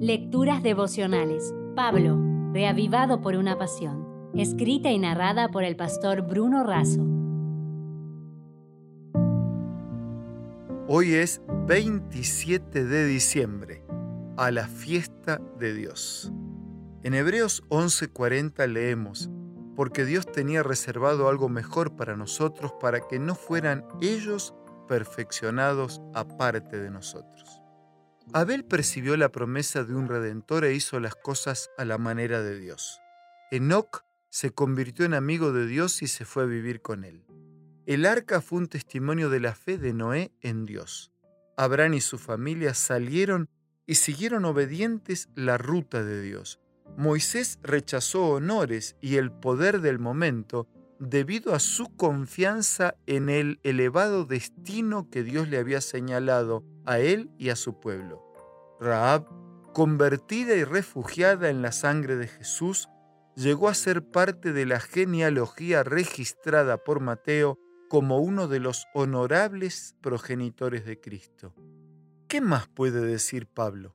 Lecturas devocionales. Pablo, reavivado por una pasión. Escrita y narrada por el pastor Bruno Razo. Hoy es 27 de diciembre, a la fiesta de Dios. En Hebreos 11:40 leemos, porque Dios tenía reservado algo mejor para nosotros para que no fueran ellos perfeccionados aparte de nosotros. Abel percibió la promesa de un redentor e hizo las cosas a la manera de Dios. Enoc se convirtió en amigo de Dios y se fue a vivir con él. El arca fue un testimonio de la fe de Noé en Dios. Abraham y su familia salieron y siguieron obedientes la ruta de Dios. Moisés rechazó honores y el poder del momento debido a su confianza en el elevado destino que Dios le había señalado a él y a su pueblo. Raab, convertida y refugiada en la sangre de Jesús, llegó a ser parte de la genealogía registrada por Mateo como uno de los honorables progenitores de Cristo. ¿Qué más puede decir Pablo?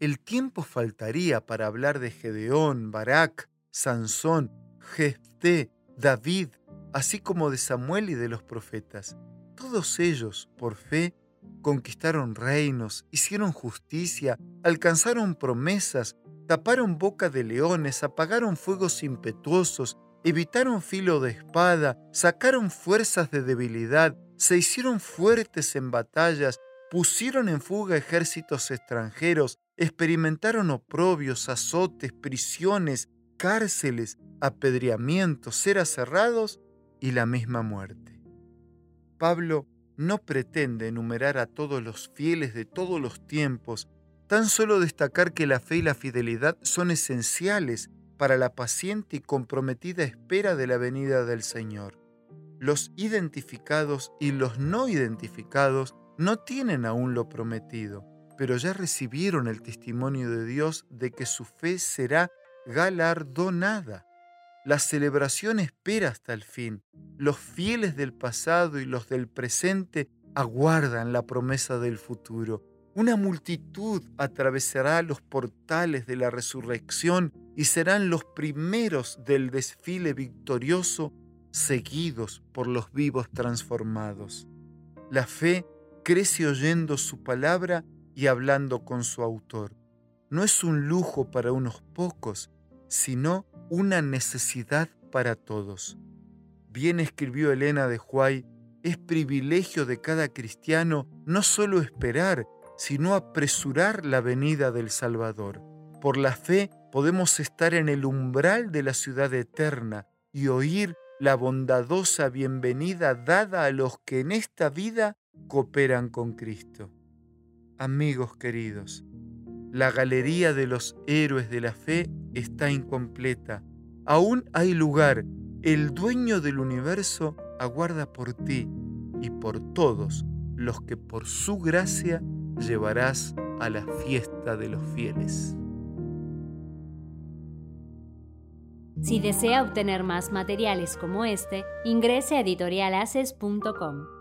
El tiempo faltaría para hablar de Gedeón, Barak, Sansón, Jefté, David, así como de Samuel y de los profetas. Todos ellos, por fe, conquistaron reinos, hicieron justicia, alcanzaron promesas, taparon boca de leones, apagaron fuegos impetuosos, evitaron filo de espada, sacaron fuerzas de debilidad, se hicieron fuertes en batallas, pusieron en fuga ejércitos extranjeros, experimentaron oprobios, azotes, prisiones, cárceles, apedreamientos, ceras cerrados y la misma muerte. Pablo no pretende enumerar a todos los fieles de todos los tiempos, tan solo destacar que la fe y la fidelidad son esenciales para la paciente y comprometida espera de la venida del Señor. Los identificados y los no identificados no tienen aún lo prometido, pero ya recibieron el testimonio de Dios de que su fe será galardonada. La celebración espera hasta el fin. Los fieles del pasado y los del presente aguardan la promesa del futuro. Una multitud atravesará los portales de la resurrección y serán los primeros del desfile victorioso seguidos por los vivos transformados. La fe crece oyendo su palabra y hablando con su autor. No es un lujo para unos pocos, sino una necesidad para todos. Bien escribió Elena de Huay, es privilegio de cada cristiano no solo esperar, sino apresurar la venida del Salvador. Por la fe podemos estar en el umbral de la ciudad eterna y oír la bondadosa bienvenida dada a los que en esta vida cooperan con Cristo. Amigos queridos, la galería de los héroes de la fe está incompleta. Aún hay lugar. El dueño del universo aguarda por ti y por todos los que por su gracia llevarás a la fiesta de los fieles. Si desea obtener más materiales como este, ingrese a editorialaces.com.